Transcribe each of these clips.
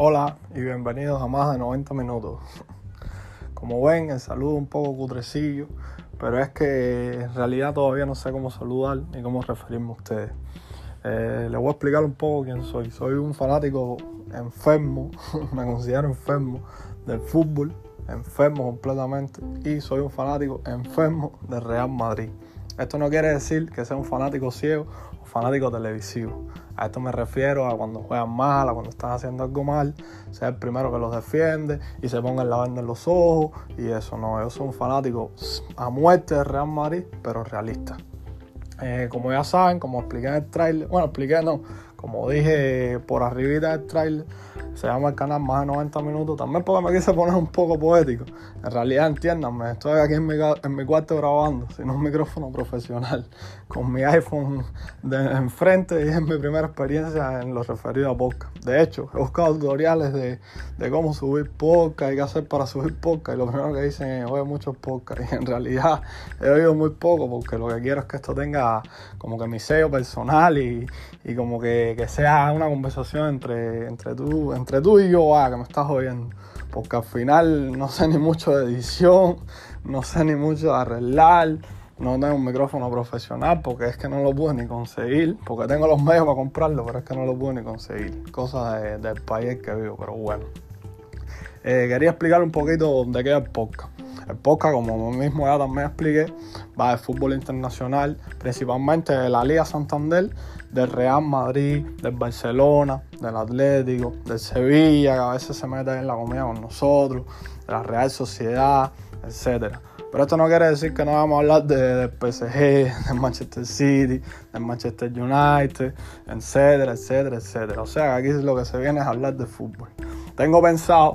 Hola y bienvenidos a más de 90 minutos. Como ven, el saludo un poco cutrecillo, pero es que en realidad todavía no sé cómo saludar ni cómo referirme a ustedes. Eh, les voy a explicar un poco quién soy. Soy un fanático enfermo, me considero enfermo del fútbol, enfermo completamente, y soy un fanático enfermo del Real Madrid. Esto no quiere decir que sea un fanático ciego fanático televisivo. A esto me refiero a cuando juegan mal, a cuando están haciendo algo mal, sea el primero que los defiende y se ponga la venda en los ojos y eso. No, yo soy un fanático a muerte del Real Madrid, pero realista. Eh, como ya saben, como expliqué en el trailer, bueno, expliqué no, como dije por arribita del trailer, se llama el canal Más de 90 Minutos, también porque me quise poner un poco poético. En realidad, entiéndanme, estoy aquí en mi, en mi cuarto grabando, sin un micrófono profesional, con mi iPhone de enfrente y es mi primera experiencia en lo referido a podcast. De hecho, he buscado tutoriales de, de cómo subir podcast y qué hacer para subir podcast, y lo primero que dicen es oye muchos podcasts, y en realidad he oído muy poco, porque lo que quiero es que esto tenga como que mi sello personal y, y como que, que, sea una conversación entre, entre tú, entre tú y yo, ah, que me estás oyendo. Porque al final no sé ni mucho de edición, no sé ni mucho de arreglar, no tengo un micrófono profesional porque es que no lo pude ni conseguir, porque tengo los medios para comprarlo, pero es que no lo pude ni conseguir. Cosas de, del país que vivo, pero bueno. Eh, quería explicar un poquito de qué es el podcast. El podcast, como mismo ya también expliqué, va de fútbol internacional, principalmente de la Liga Santander, del Real Madrid, del Barcelona, del Atlético, del Sevilla, que a veces se mete en la comida con nosotros, de la Real Sociedad, etcétera. Pero esto no quiere decir que no vamos a hablar de, del PSG, del Manchester City, del Manchester United, etcétera, etcétera, etcétera. O sea, aquí lo que se viene es hablar de fútbol. Tengo pensado,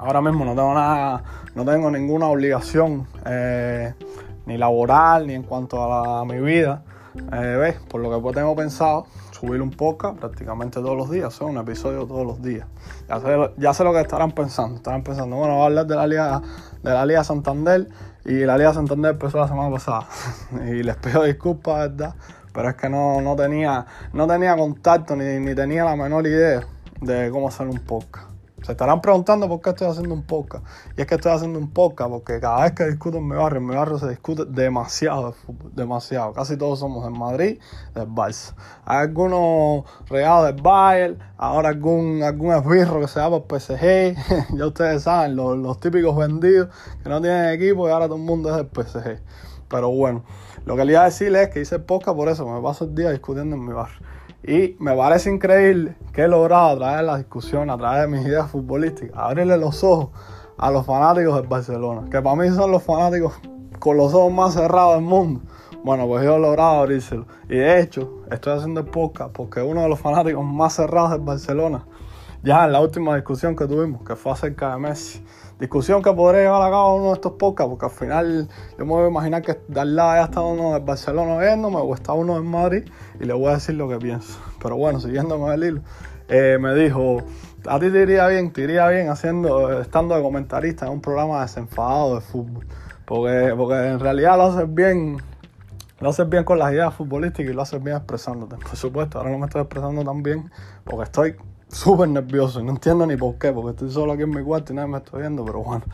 ahora mismo no tengo nada, no tengo ninguna obligación, eh, ni laboral, ni en cuanto a, mi vida. Eh, ¿Ves? Por lo que tengo pensado, subir un podcast prácticamente todos los días, sea, un episodio todos los días. Ya sé, ya sé lo que estarán pensando. Estarán pensando, bueno, voy a hablar de la Liga, de la Liga Santander y la Liga Santander empezó la semana pasada. y les pido disculpas, ¿verdad? Pero es que no, no, tenía, no tenía contacto ni, ni tenía la menor idea de cómo hacer un podcast. Se estarán preguntando por qué estoy haciendo un podcast. Y es que estoy haciendo un podcast porque cada vez que discuto en mi barrio, en mi barrio se discute demasiado de fútbol, demasiado. Casi todos somos del Madrid, del Barça. Hay algunos regados del Bayern, ahora algún, algún esbirro que se va por PSG. ya ustedes saben, los, los típicos vendidos que no tienen equipo y ahora todo el mundo es del PSG. Pero bueno, lo que le iba a decirles es que hice el podcast por eso, me paso el día discutiendo en mi barrio. Y me parece increíble que he logrado a través de la discusión, a través de mis ideas futbolísticas, abrirle los ojos a los fanáticos del Barcelona, que para mí son los fanáticos con los ojos más cerrados del mundo. Bueno, pues yo he logrado abrírselo. Y de hecho, estoy haciendo el podcast porque uno de los fanáticos más cerrados del Barcelona, ya en la última discusión que tuvimos, que fue acerca de Messi, discusión que podré llevar a cabo en uno de estos podcasts, porque al final yo me voy a imaginar que de al lado ya está uno del Barcelona viéndome o está uno en Madrid y le voy a decir lo que pienso. Pero bueno, siguiéndome el hilo, eh, me dijo, a ti te iría bien, te iría bien haciendo, estando de comentarista en un programa desenfadado de fútbol, porque, porque en realidad lo haces bien. Lo haces bien con las ideas futbolísticas y lo haces bien expresándote. Por supuesto, ahora no me estoy expresando tan bien porque estoy súper nervioso no entiendo ni por qué, porque estoy solo aquí en mi cuarto y nadie me está viendo, pero bueno,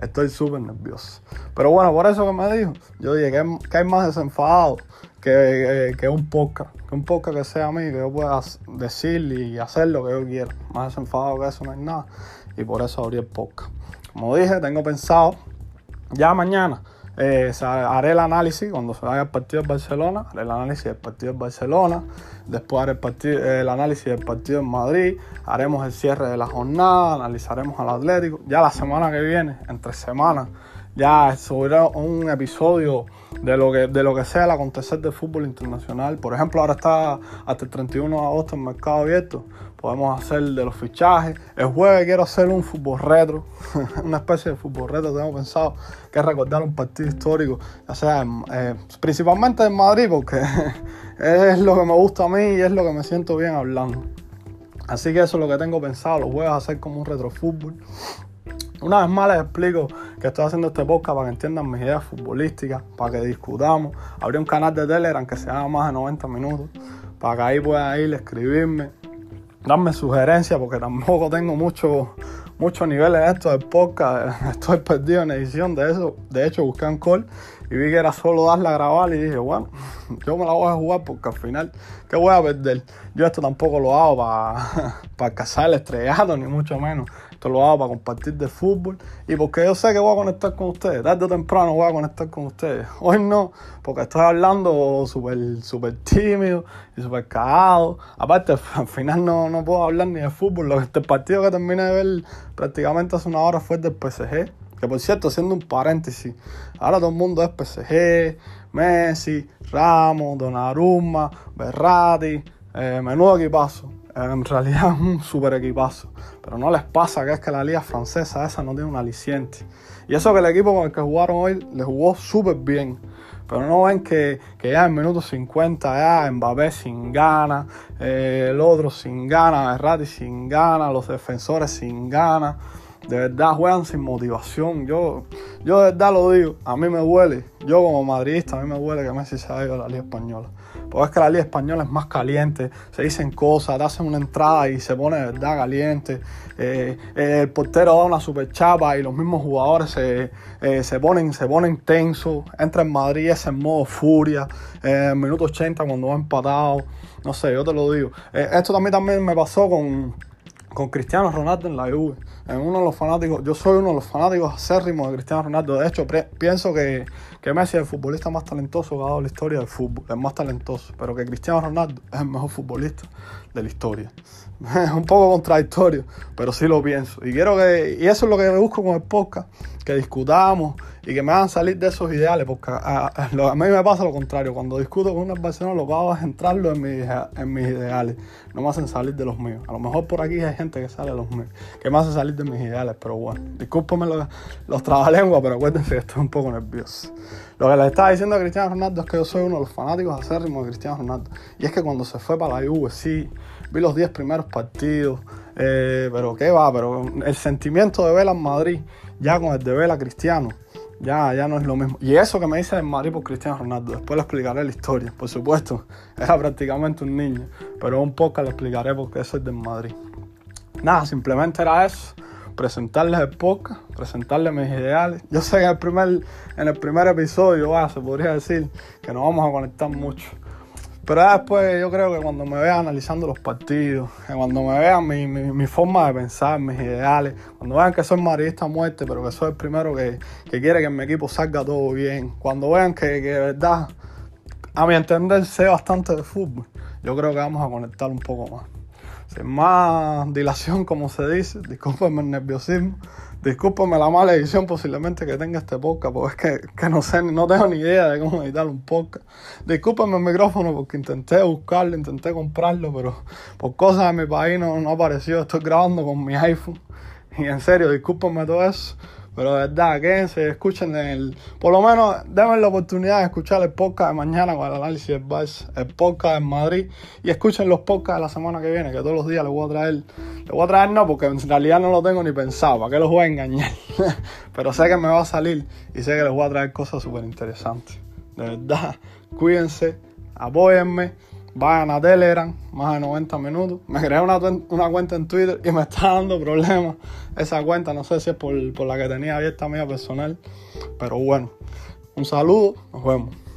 estoy súper nervioso. Pero bueno, por eso que me dijo, yo dije que, que hay más desenfadado que, que, un podcast, que un podcast que sea a mí, que yo pueda decir y hacer lo que yo quiera. Más desenfadado que eso no hay nada y por eso abrí el podcast. Como dije, tengo pensado ya mañana eh, haré el análisis cuando se vaya el partido de Barcelona, haré el análisis del partido de Barcelona, después haré el análisis del partido en Madrid, haremos el cierre de la jornada, analizaremos al Atlético. Ya la semana que viene, entre semanas, ya subiré un episodio de lo que de lo que sea el acontecer del fútbol internacional. Por ejemplo, ahora está hasta el 31 de agosto el mercado abierto. Podemos hacer de los fichajes. El jueves quiero hacer un fútbol retro, una especie de fútbol retro. Tengo pensado que recordar un partido histórico, ya sea eh, principalmente en Madrid, porque es lo que me gusta a mí y es lo que me siento bien hablando. Así que eso es lo que tengo pensado. Los jueves hacer como un retrofútbol. Una vez más les explico que estoy haciendo este podcast para que entiendan mis ideas futbolísticas, para que discutamos. Abrí un canal de Telegram que se llama más de 90 minutos, para que ahí puedan ir, escribirme darme sugerencias porque tampoco tengo mucho, mucho nivel en esto del podcast. Estoy perdido en edición de eso. De hecho, busqué un call y vi que era solo darle a grabar y dije, bueno, yo me la voy a jugar porque al final, ¿qué voy a perder? Yo esto tampoco lo hago para, para cazar el estrellado, ni mucho menos. Esto lo hago para compartir de fútbol y porque yo sé que voy a conectar con ustedes. Tarde o temprano voy a conectar con ustedes. Hoy no, porque estoy hablando súper super tímido y súper cagado. Aparte, al final no, no puedo hablar ni de fútbol. Lo, este partido que terminé de ver prácticamente hace una hora fue del PSG. Que por cierto, haciendo un paréntesis, ahora todo el mundo es PSG, Messi, Ramos, Donnarumma, Berrati, eh, menudo equipazo en realidad es un super equipazo. Pero no les pasa que es que la liga francesa esa no tiene un aliciente. Y eso que el equipo con el que jugaron hoy le jugó súper bien. Pero no ven que, ya en minutos 50 ya Mbappé sin gana, eh, el otro sin gana, Berratti sin gana, los defensores sin gana. De verdad juegan sin motivación. Yo, yo de verdad lo digo, a mí me duele. Yo como madridista, a mí me duele que Messi se ido a la Liga Española. Porque es que la liga española es más caliente, se dicen cosas, te hacen una entrada y se pone de verdad caliente. Eh, el portero da una super chapa y los mismos jugadores se, eh, se, ponen, se ponen tensos. Entra en Madrid es en modo furia, en minuto 80 cuando va empatado. No sé, yo te lo digo. Eh, esto también, también me pasó con, con Cristiano Ronaldo en la Juve uno de los fanáticos, yo soy uno de los fanáticos acérrimos de Cristiano Ronaldo. De hecho, pienso que, que, Messi es el futbolista más talentoso que ha dado la historia del fútbol, es más talentoso, pero que Cristiano Ronaldo es el mejor futbolista de la historia. Es un poco contradictorio, pero sí lo pienso. Y quiero que, y eso es lo que busco con el podcast, que discutamos y que me hagan salir de esos ideales, porque a, mí me pasa lo contrario. Cuando discuto con una persona, lo que hago es entrarlo en mis, en mis ideales, no me hacen salir de los míos. A lo mejor por aquí hay gente que sale de los que me hace salir de mis ideales, pero bueno, discúlpame los, los trabalenguas, pero acuérdense que estoy un poco nervioso. Lo que le estaba diciendo a Cristiano Ronaldo es que yo soy uno de los fanáticos acérrimos de Cristiano Ronaldo. Y es que cuando se fue para la Juve, sí, vi los 10 primeros partidos, eh, pero qué va, pero el sentimiento de Vela en Madrid, ya con el de Vela Cristiano, ya, ya no es lo mismo. Y eso que me dice en Madrid por Cristiano Ronaldo, después le explicaré la historia, por supuesto, era prácticamente un niño, pero un poco le explicaré por qué soy de Madrid. Nada, simplemente era eso presentarles el podcast, presentarles mis ideales. Yo sé que en el primer, en el primer episodio se podría decir que nos vamos a conectar mucho. Pero después yo creo que cuando me vean analizando los partidos, cuando me vean mi, mi, forma de pensar, mis ideales, cuando vean que soy marista a muerte, pero que soy el primero que, que, quiere que mi equipo salga todo bien, cuando vean que, que de verdad, a mi entender, sé bastante de fútbol, yo creo que vamos a conectar un poco más sin más dilación, como se dice, discúlpenme el nerviosismo, discúlpenme la mala edición posiblemente que tenga este podcast, porque es que, no sé, no tengo ni idea de cómo editar un podcast. Discúlpenme el micrófono porque intenté buscarlo, intenté comprarlo, pero por cosas de mi país no, no apareció. Estoy grabando con mi iPhone. Y en serio, discúlpenme todo eso. Pero de verdad, quédense, escuchen el. Por lo menos, denme la oportunidad de escuchar el podcast de mañana con el análisis del Barça, el podcast en Madrid. Y escuchen los podcasts de la semana que viene, que todos los días les voy a traer. Les voy a traer no, porque en realidad no lo tengo ni pensado, ¿para qué los voy a engañar? Pero sé que me va a salir y sé que les voy a traer cosas súper interesantes. De verdad, cuídense, apóyenme vayan a Telegram, más de 90 minutos. Me creé una, una, cuenta en Twitter y me está dando problemas esa cuenta. No sé si es por, por la que tenía abierta mía personal. Pero bueno, un saludo, nos vemos.